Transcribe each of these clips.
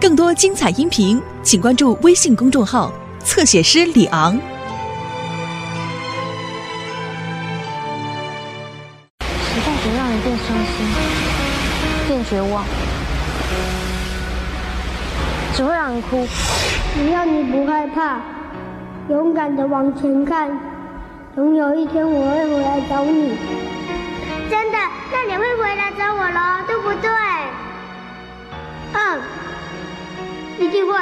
更多精彩音频，请关注微信公众号“侧写师李昂”。时代总让人变伤心，变绝望，只会让人哭。只要你不害怕，勇敢的往前看，总有一天我会回来找你。真的，那你会回来找我喽，对不对？嗯，一定会。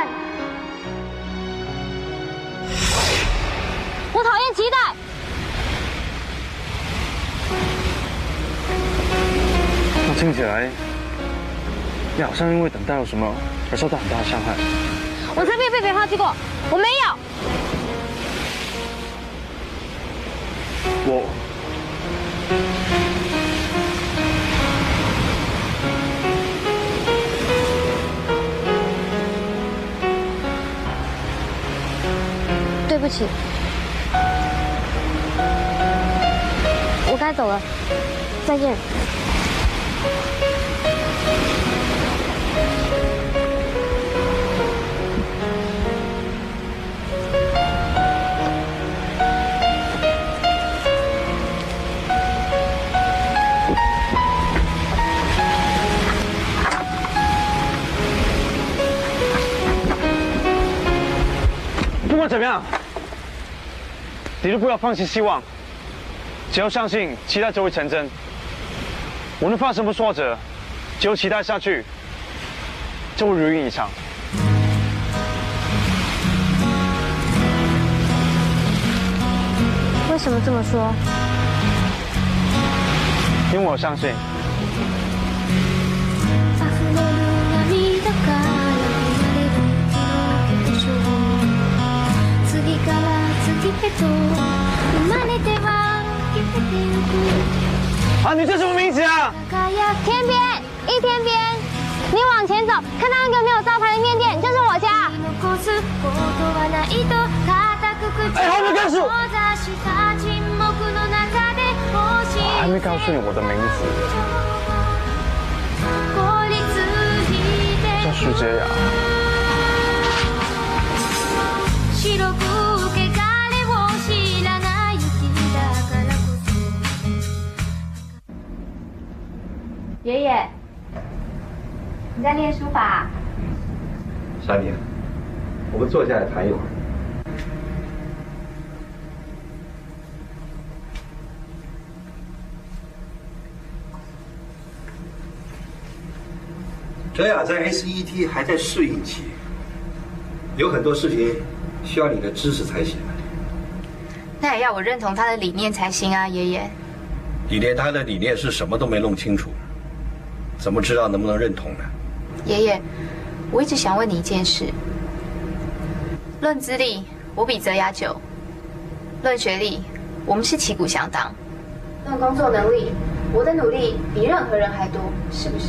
我讨厌期待。那听起来，你好像因为等待了什么而受到很大的伤害。我才没有被别人抛弃过，我没有。我，对不起，我该走了，再见。不要放弃希望。只要相信，期待就会成真。无论发生什么挫折，只有期待下去，就会如愿以偿。为什么这么说？因为我相信，啊，你叫什么名字啊？輝く天边，一天边，你往前走，看到那个没有招牌的面店，就是我家。残すことはないと固く口哎后面告诉を閉ざした沈黙の中で星我还没告诉你我的名字，孤立して叫徐杰雅。 爷爷，你在练书法？山妮，我们坐下来谈一会儿。哲雅在 SET 还在适应期，有很多事情需要你的支持才行。那也要我认同他的理念才行啊，爷爷。你连他的理念是什么都没弄清楚，怎么知道能不能认同呢？爷爷，我一直想问你一件事。论资历，我比泽雅久；论学历，我们是旗鼓相当；论工作能力，我的努力比任何人还多，是不是？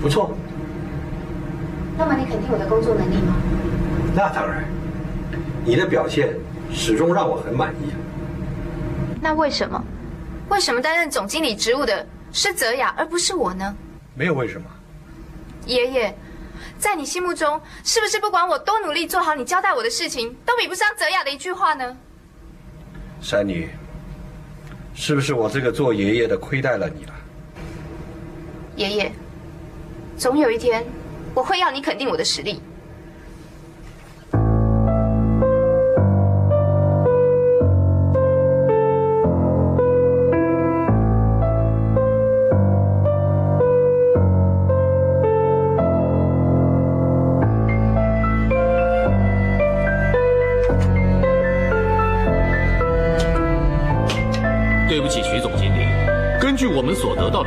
不错，那么你肯定我的工作能力吗？那当然，你的表现始终让我很满意。那为什么？为什么担任总经理职务的是泽雅，而不是我呢？没有为什么，爷爷，在你心目中，是不是不管我多努力做好你交代我的事情，都比不上泽雅的一句话呢？山妮，是不是我这个做爷爷的亏待了你了？爷爷，总有一天，我会要你肯定我的实力。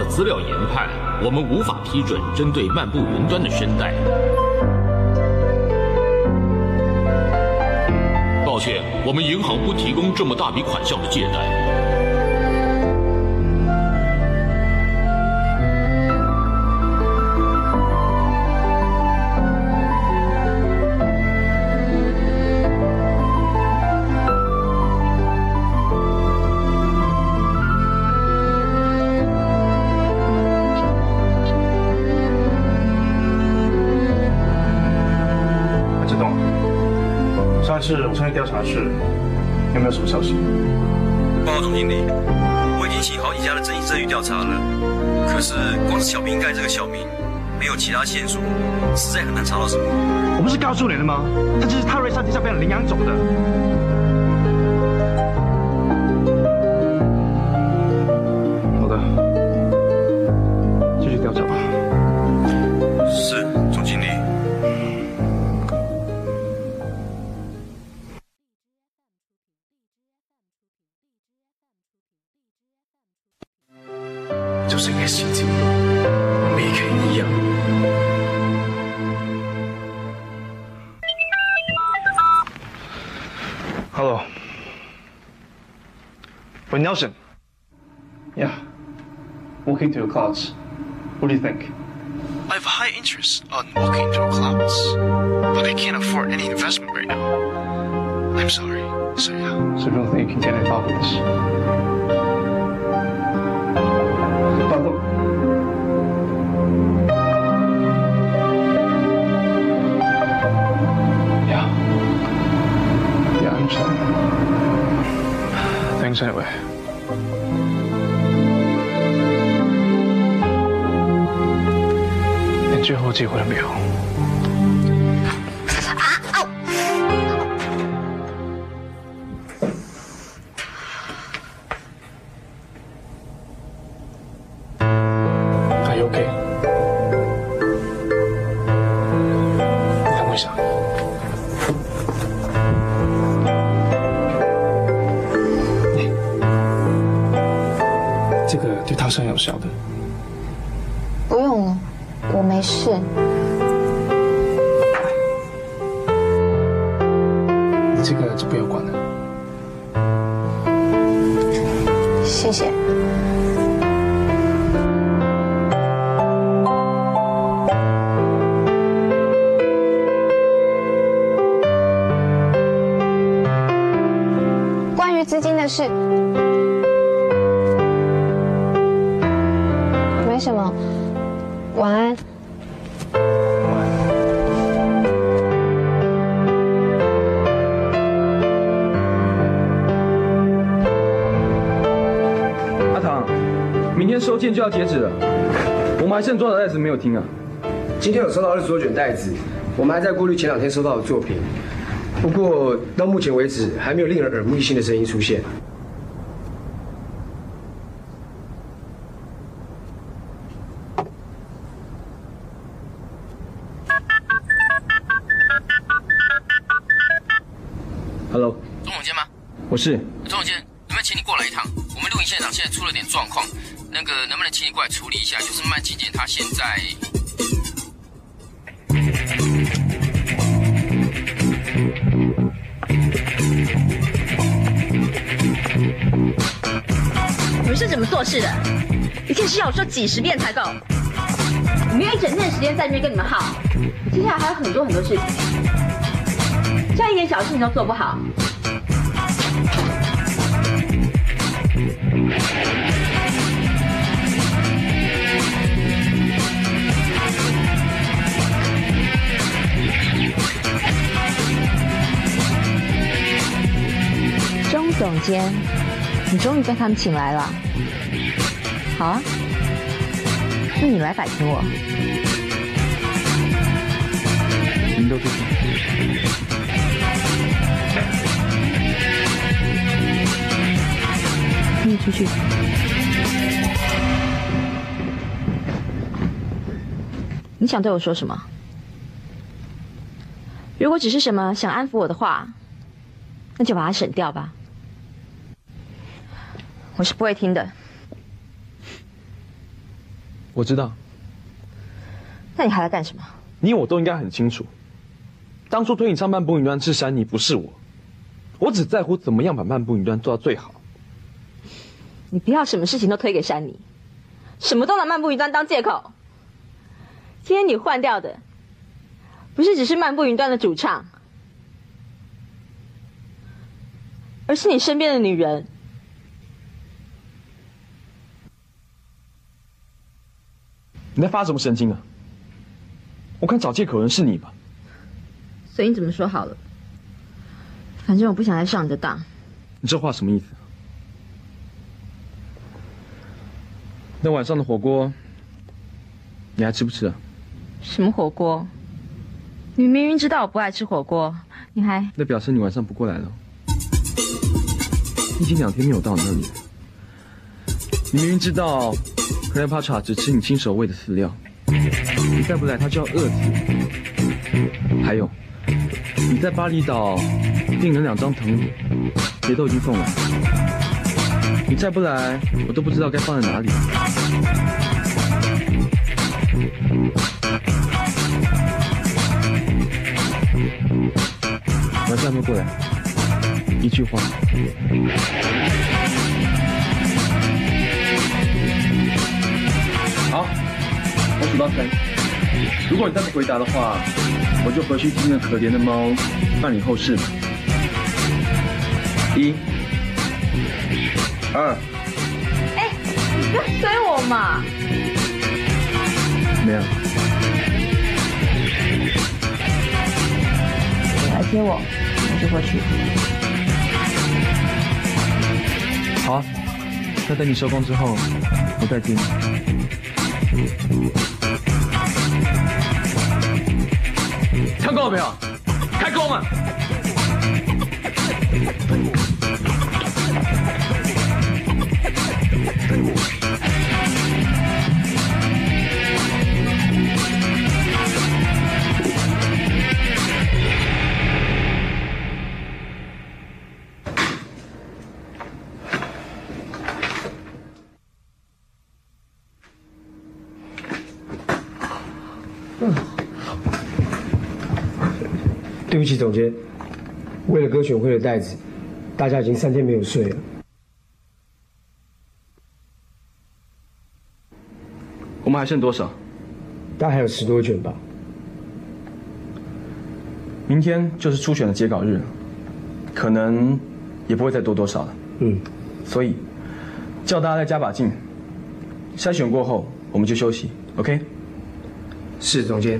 资料研判，我们无法批准针对漫步云端的申贷。抱歉，我们银行不提供这么大笔款项的借贷。上次我上去调查的事，有没有什么消息？报告总经理，我已经请好几家的侦测局调查了，可是光是小瓶盖这个小名，没有其他线索，实在很难查到什么。我不是告诉你了吗？他就是泰瑞山地下被人领养走的。Walking to the clouds. What do you think? I have a high interest on walking through clouds, but I can't afford any investment right now. I'm sorry. So yeah. So don't think you can get involved with this? But look. Yeah. Yeah, I understand. Thanks anyway. 最后机会了没有。明天收件就要截止了，我们还剩多少袋子没有听啊？今天有收到二十多卷袋子，我们还在过滤前两天收到的作品。不过到目前为止，还没有令人耳目一新的声音出现。Hello，钟总监吗？我是。能请你过来处理一下？就是曼姐姐她现在……你们是怎么做事的？一件事要我说几十遍才够。我没有一整天的时间在这边跟你们耗，接下来还有很多很多事情，这样一点小事情都做不好。钟总监，你终于被他们请来了。好啊，那你来摆平我。您都出去。你出去。你想对我说什么？如果只是什么想安抚我的话，那就把它省掉吧。我是不会听的。我知道，那你还来干什么？你我都应该很清楚，当初推你上漫步云端是山你，不是我。我只在乎怎么样把漫步云端做到最好。你不要什么事情都推给山妮，什么都拿漫步云端当借口。今天你换掉的，不是只是漫步云端的主唱，而是你身边的女人。你在发什么神经啊？我看找借口人是你吧？所以你怎么说好了？反正我不想再上你的当。你这话什么意思？那晚上的火锅，你还吃不吃啊？什么火锅？你明明知道我不爱吃火锅，你还……那表示你晚上不过来了。已经两天没有到你那里了。你明明知道 c l e o p a t r a 只吃你亲手喂的饲料，你再不来他就要饿死。还有，你在巴厘岛订了两张藤椅，也都已经送了。你再不来，我都不知道该放在哪里。晚上没过来，一句话。我数到三。如果你再不回答的话，我就回去替那可怜的猫办理后事。一、二，哎，你不要追我嘛！怎么样？你来接我，我就过去。好啊，那等你收工之后，我再接你。够了没有？开工啊！对不起，总监，为了歌选会的袋子，大家已经三天没有睡了。我们还剩多少？大概还有十多卷吧。明天就是初选的截稿日，可能也不会再多多少了。嗯，所以叫大家再加把劲。筛选过后，我们就休息，OK？是，总监。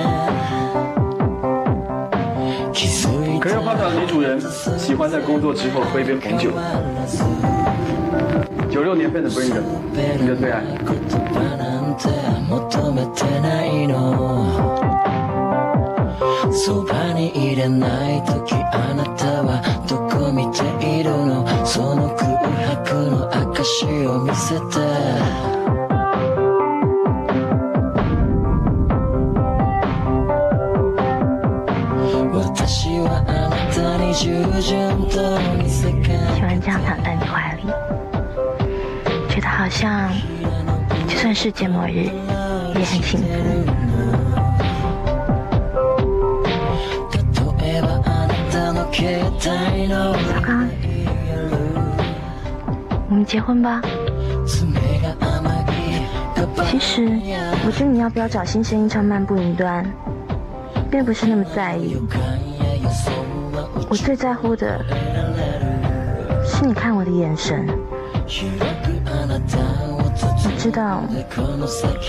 づい可是花岛的女主人喜欢在工作之后喝一杯红酒，九六年份的 Bringer，你的最爱。求めてないのそばにいれない時あなたはどこ見ているの？その空白の証を見せて。喜欢这样躺在你怀里，觉得好像就算世界末日也很幸福。例えばあなたの携帯の小刚，我们结婚吧。其实，我觉得你要不要找新声音唱《漫步云端》，并不是那么在意。 我最在乎的是你看我的眼神。我知道，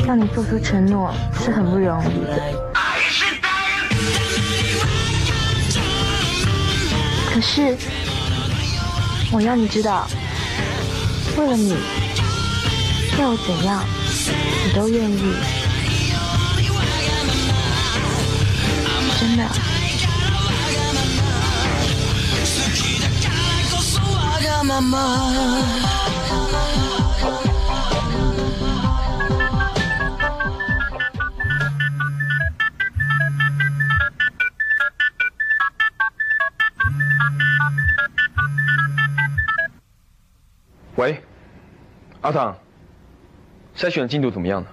让你做出承诺是很不容易的。可是，我要你知道，为了你，要我怎样，你都愿意。真的。わがまま喂，阿唐，筛选的进度怎么样了？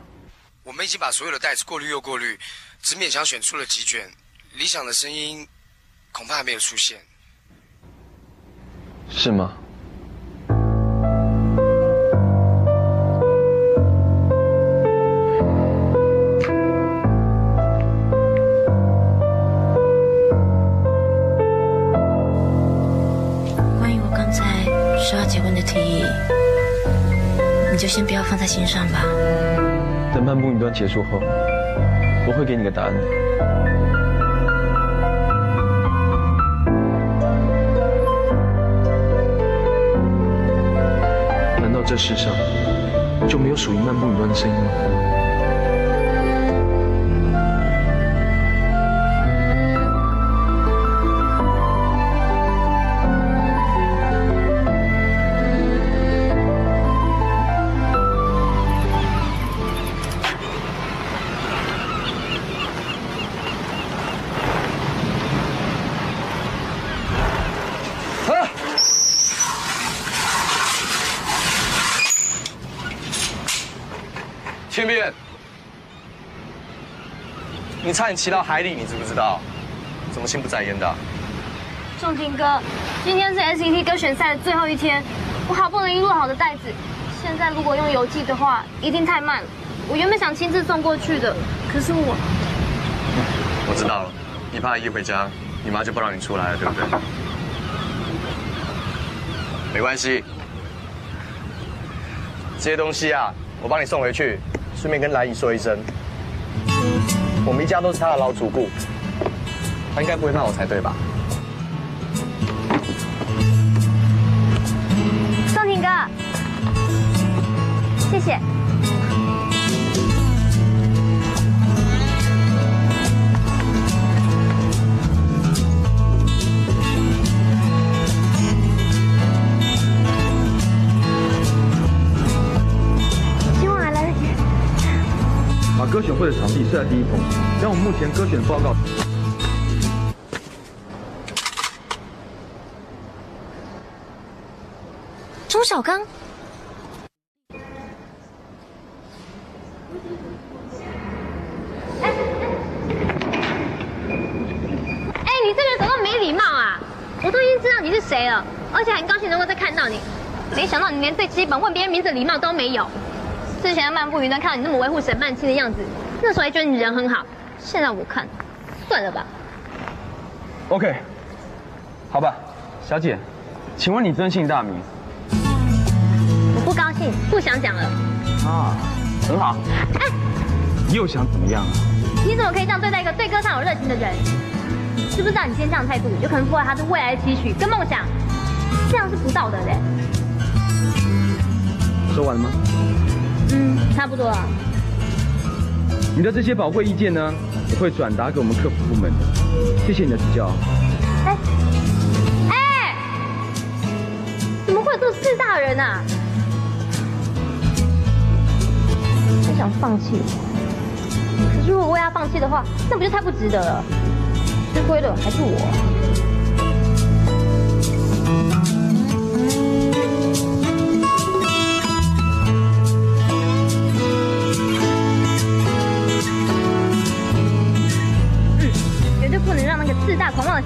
我们已经把所有的袋子过滤又过滤，只勉强选出了几卷，理想的声音恐怕还没有出现。 是吗？ 就先不要放在心上吧。等漫步云端结束后，我会给你个答案的。难道这世上就没有属于漫步云端的声音吗？你骑到海里，你知不知道？怎么心不在焉的啊？仲庭哥，今天是 SET 歌选赛的最后一天，我好不容易录好的袋子，现在如果用邮寄的话，一定太慢了。我原本想亲自送过去的，可是我 我知道了，你怕一回家，你妈就不让你出来了，对不对？没关系，这些东西啊，我帮你送回去，顺便跟兰姨说一声，我们一家都是他的老主顾，他应该不会骂我才对吧？宋庭哥，谢谢。歌选会的场地设在第一棚，将我们目前歌选报告。钟小刚，哎，你这个人怎么没礼貌啊！我都已经知道你是谁了，而且很高兴能够再看到你。没想到你连最基本问别人名字的礼貌都没有。之前在漫步云端看到你那么维护沈曼青的样子，那时候还觉得你人很好，现在我看，算了吧。OK，好吧，小姐，请问你尊姓大名？我不高兴，不想讲了。啊，很好。哎，又想怎么样啊？你怎么可以这样对待一个对歌唱有热情的人？知不知道你今天这样的态度，有可能破坏他对未来的期许跟梦想，这样是不道德的。说完了吗？嗯，差不多了。你的这些宝贵意见呢，我会转达给我们客服部门的。谢谢你的指教。哎，哎，怎么会有这么自大人啊？他想放弃，可是如果为他放弃的话，那不就太不值得了？吃亏的还是我。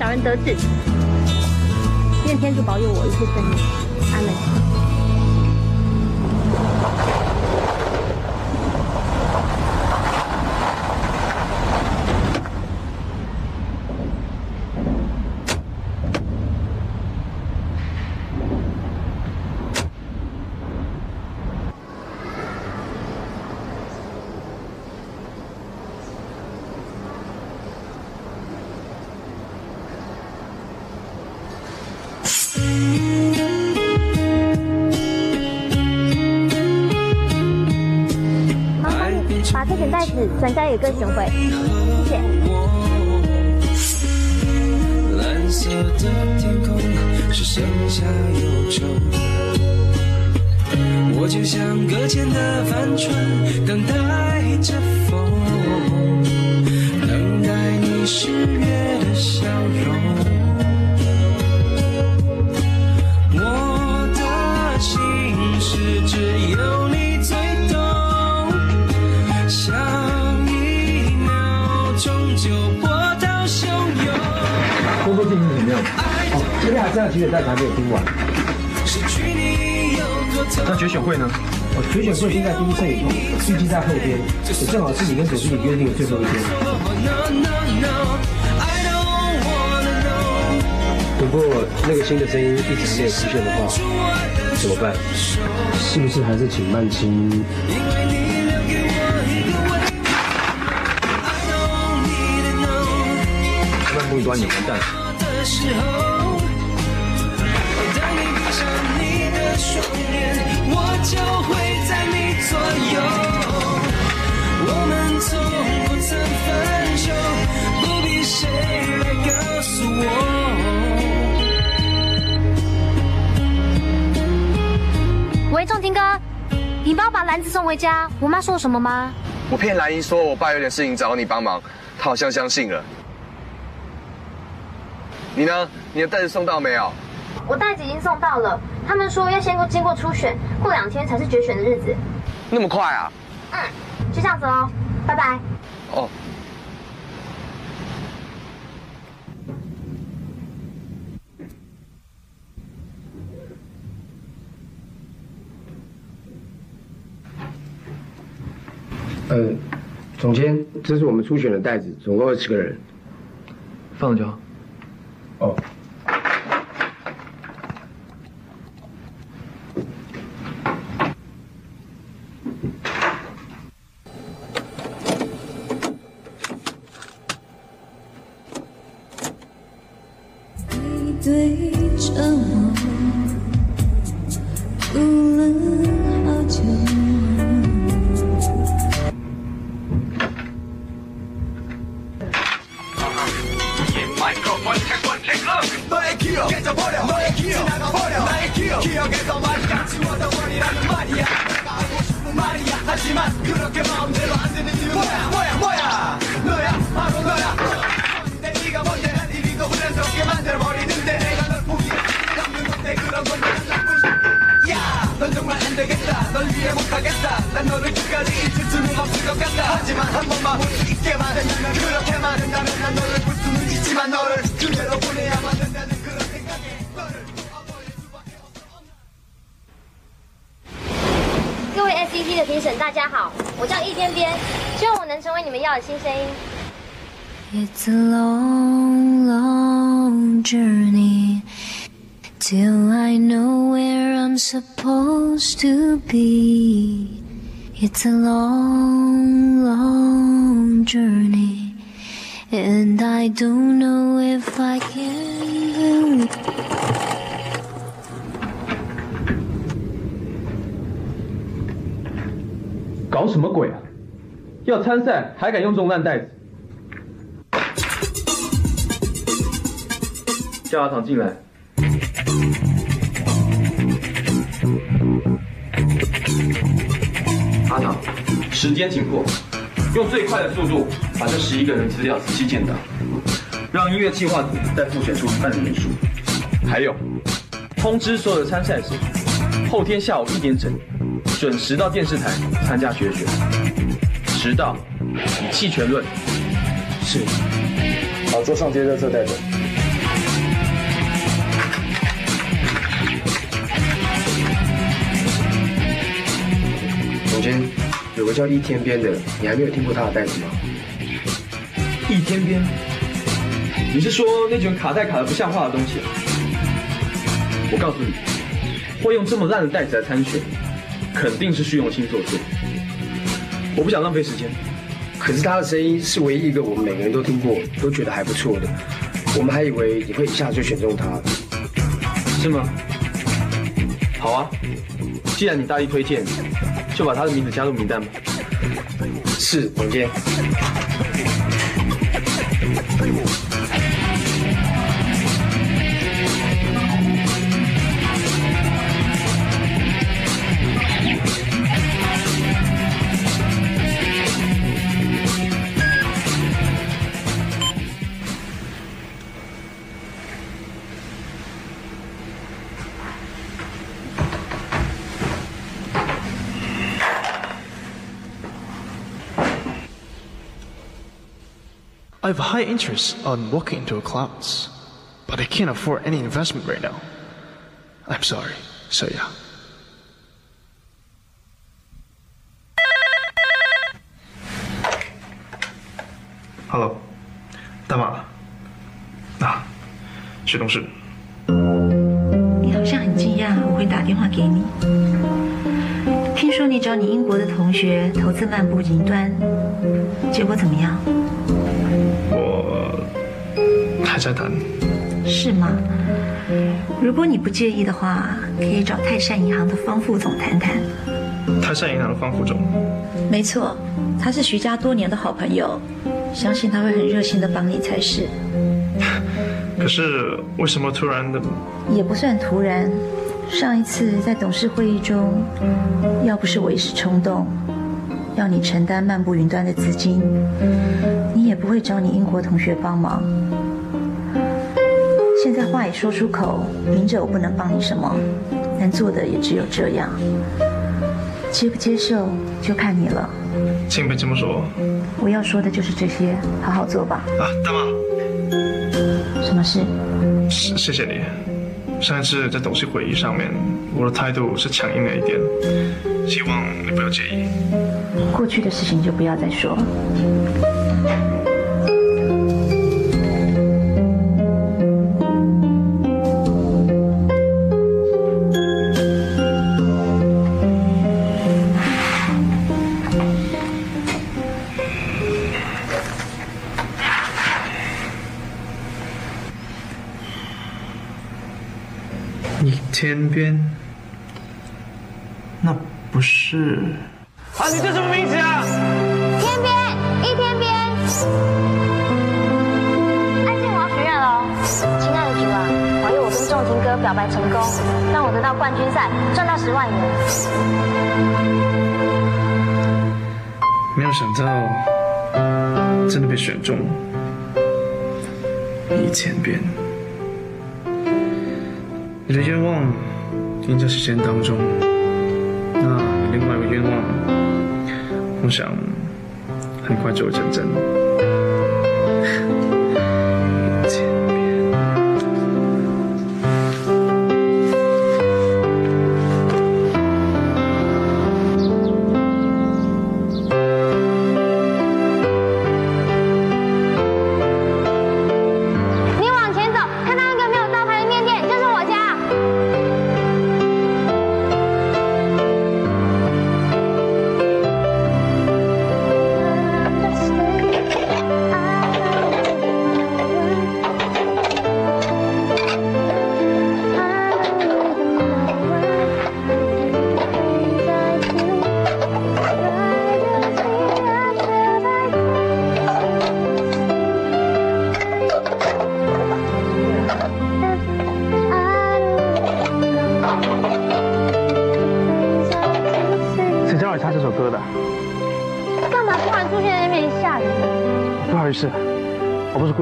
小人得志。愿天主保佑我一切顺利，阿门。把这卷袋子转交给歌选会，谢谢。我就像搁浅的帆船，等待着哦，这边还剩下几点代还没有听完。那决选会呢？哦，决选会现在第一次预计在后天，也正好是你跟总经理约定的最后一天。不过那个新的声音一直没有出现的话，怎么办？是不是还是请曼青？漫步一端你完蛋了。我就会在你左右。我们从不曾分手，不必谁来告诉我。喂，仲庭哥，你帮我把篮子送回家。我妈说了什么吗？我骗兰姨说我爸有点事情找你帮忙，她好像相信了。你呢？你的袋子送到没有？我袋子已经送到了，他们说要先过经过初选，过两天才是决选的日子。那么快啊？嗯，就这样子哦，拜拜。哦。呃，总监，这是我们初选的袋子，总共二十个人。放了就好。哦。till I know where I'm supposed to be. It's a long, long journey, and I don't know if I can believe. 搞什么鬼啊！要参赛还敢用这种烂袋子？叫阿唐进来。 时间紧迫，用最快的速度把这十一个人资料仔细建档，让音乐计划组再复选出一半的人数。还有，通知所有的参赛者，后天下午一点整，准时到电视台参加决选。迟到，以弃权论。是。把，桌上接热色带走。有个叫易天边的，你还没有听过他的袋子吗？易天边，你是说那卷卡带卡的不像话的东西？我告诉你，会用这么烂的袋子来参选，肯定是虚荣心作祟。我不想浪费时间。可是他的声音是唯一一个我们每个人都听过，都觉得还不错的。我们还以为你会一下子就选中他，是吗？好啊，既然你大力推荐，就把他的名字加入名单吧。是，总监。High interest on walking into clouds, but I can't afford any investment right now. I'm sorry, 小雅。Hello，大马。啊，徐董事。你好像很惊讶我会打电话给你。听说你找你英国的同学投资漫步云端，结果怎么样？我还在等。是吗？如果你不介意的话，可以找泰山银行的方副总谈谈。泰山银行的方副总。没错，他是徐家多年的好朋友，相信他会很热心的帮你才是。可是为什么突然的？也不算突然。上一次在董事会议中，要不是我一时冲动，要你承担漫步云端的资金，你也不会找你英国同学帮忙。现在话已说出口，明着我不能帮你什么，能做的也只有这样。接不接受就看你了。请别这么说。我要说的就是这些，好好做吧。啊，大妈。什么事？谢谢谢你。上一次在董事会议上面，我的态度是强硬了一点，希望你不要介意。过去的事情就不要再说。你天边，那不是？你叫什么名字啊？天边，一天边。安静，我要许愿喽！亲爱的主啊，保佑我跟仲庭哥表白成功，让我得到冠军赛，赚到十万元。没有想到，真的被选中了。一千遍。你的愿望已经在实现当中。那另外一个愿望，梦想很快就会成真。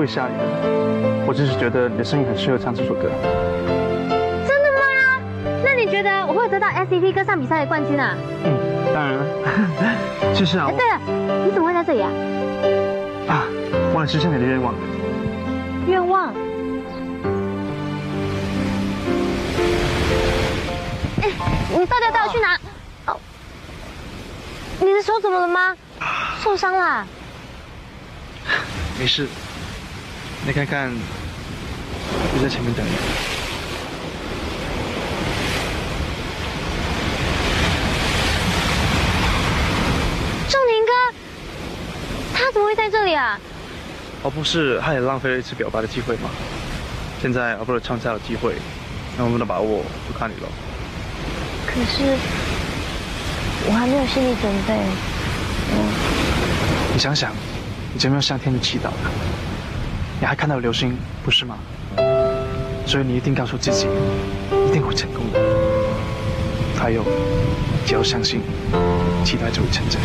我不是故意吓你的，我只是觉得你的声音很适合唱这首歌。真的吗？那你觉得我会得到 scp 歌唱比赛的冠军啊？嗯，当然了。其 实啊哎，，对了，你怎么会在这里啊？啊，忘了实现你的愿望。愿望。哎，你到底要带我去哪？哦，你的手怎么了吗？受伤了？没事，你看看，就在前面等你。仲宁哥，他怎么会在这里啊？而不是他也浪费了一次表白的机会吗？现在而不是创造了机会，那我们的把握就看你了。可是我还没有心理准备。嗯你想想，你前面有向天的祈祷的，你还看到流星，不是吗？所以你一定告诉自己，一定会成功的。还有，只要相信，期待就会成真。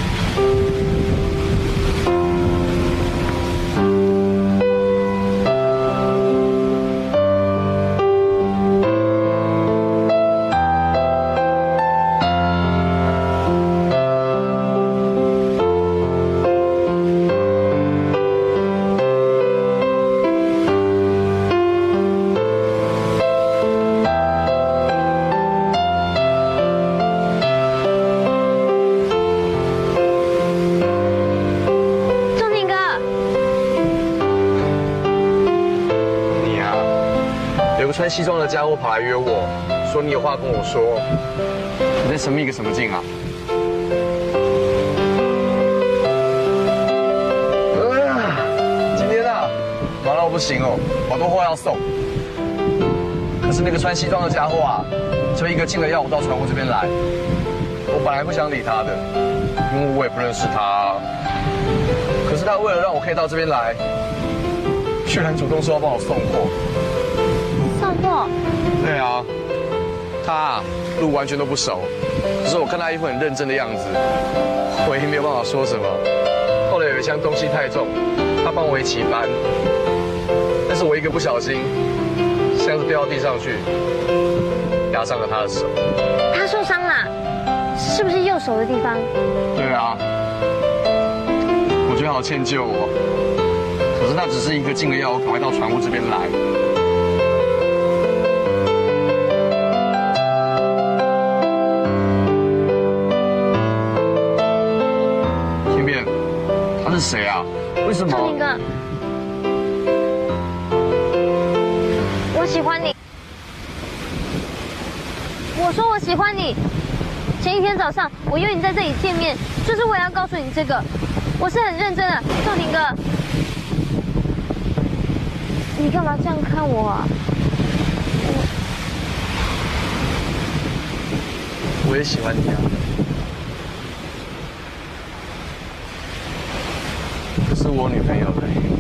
说你有话跟我说。你在神秘个什么劲啊？呃今天啊，忙到不行哦，好多货要送。可是那个穿西装的家伙啊，就一个劲的要我到船坞这边来。我本来不想理他的，因为我也不认识他。可是他为了让我可以到这边来，居然主动说要帮我送货。送货？对啊，他啊路完全都不熟，可是我看他一副很认真的样子，我也没有办法说什么。后来有一箱东西太重，他帮我一起搬，但是我一个不小心，箱子掉到地上去，压伤了他的手。他受伤了，是不是右手的地方？对啊，我觉得好歉疚哦。可是他只是一个劲的要我赶快到船坞这边来。什么？聪明哥，我喜欢你。我说我喜欢你。前一天早上我约你在这里见面，就是为了要告诉你这个。我是很认真的，仲庭哥。你干嘛这样看我啊？我也喜欢你啊。是我女朋友的。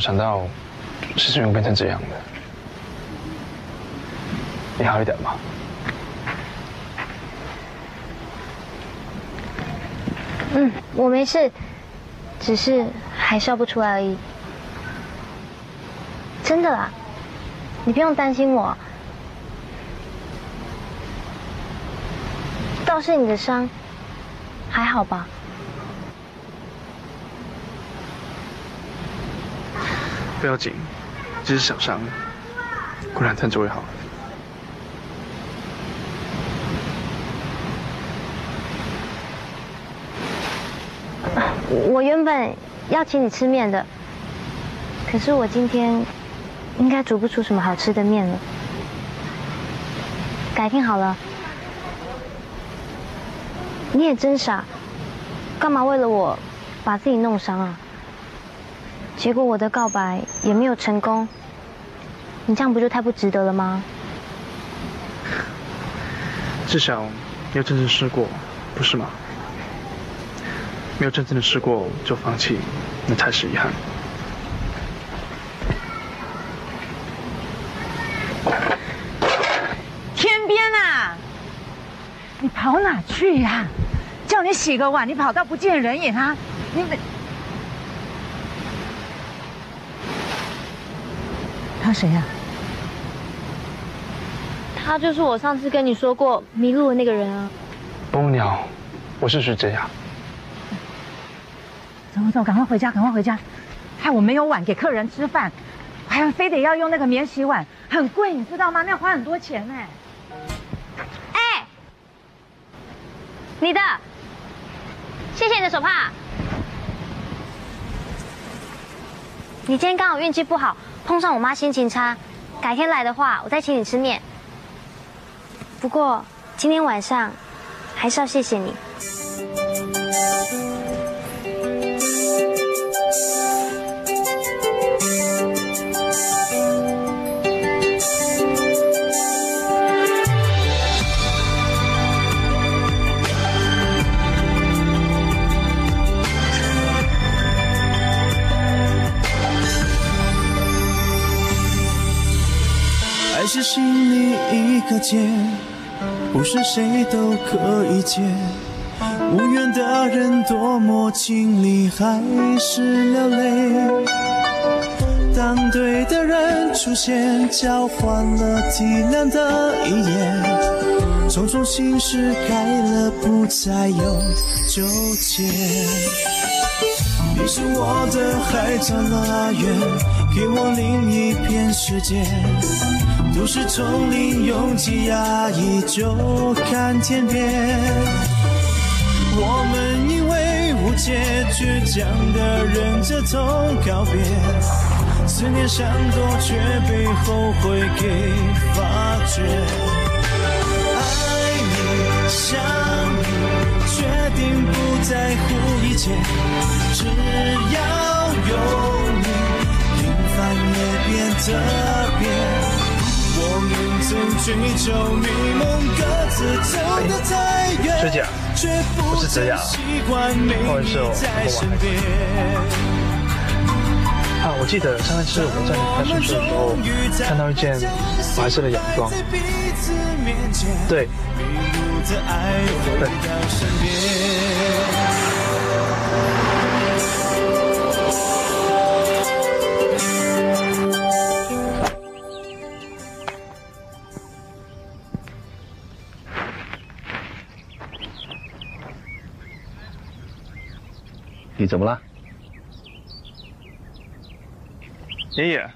有想到事情会变成这样的。你好一点吧。嗯，我没事，只是还笑不出来而已。真的啦，你不用担心我。倒是你的伤，还好吧？不要紧，只是小伤，过两天就会好。我原本要请你吃面的，可是我今天应该煮不出什么好吃的面了。改天好了。你也真傻，干嘛为了我把自己弄伤啊？结果我的告白也没有成功，你这样不就太不值得了吗？至少你有真正试过，不是吗？没有真正的试过就放弃，那才是遗憾。天边啊，你跑哪去呀？叫你洗个碗，你跑到不见人影啊！你他谁啊？他就是我上次跟你说过迷路的那个人啊。波鸟，我是徐哲雅。走走，赶快回家，赶快回家！害我没有碗给客人吃饭，还要非得要用那个免洗碗，很贵，你知道吗？那要花很多钱呢。哎，你的，谢谢你的手帕。你今天刚好运气不好，碰上我妈心情差，改天来的话，我再请你吃面。不过今天晚上还是要谢谢你。是心里一个结，不是谁都可以解。无缘的人多么尽力还是流泪。当对的人出现，交换了体谅的一眼，种种心事改了，不再有纠结。你是我的海角乐园，给我另一片世界。都是丛林拥挤压抑，就看天边。我们因为误解，倔强的忍着痛告别。思念闪躲，却被后悔给发觉。爱你，想你，决定不在乎一切，只要有你，平凡也变特别。我们曾追求美梦，各自走得太远，却不曾习惯你在身边。啊，我记得上一次我在你看手术的时候，看到一件白色的洋装。对，怎么了？爷爷，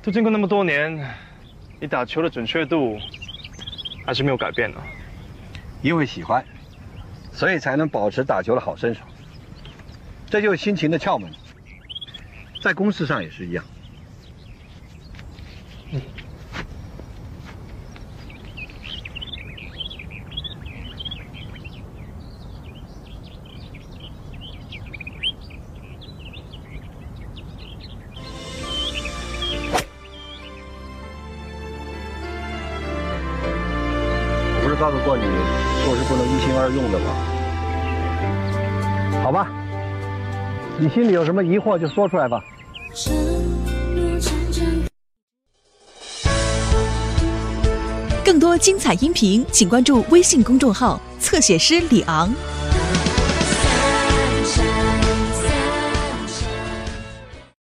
都经过那么多年，你打球的准确度还是没有改变呢。因为喜欢，所以才能保持打球的好身手。这就是心情的窍门，在公事上也是一样。心里有什么疑惑就说出来吧。更多精彩音频，请关注微信公众号“侧写师李昂”。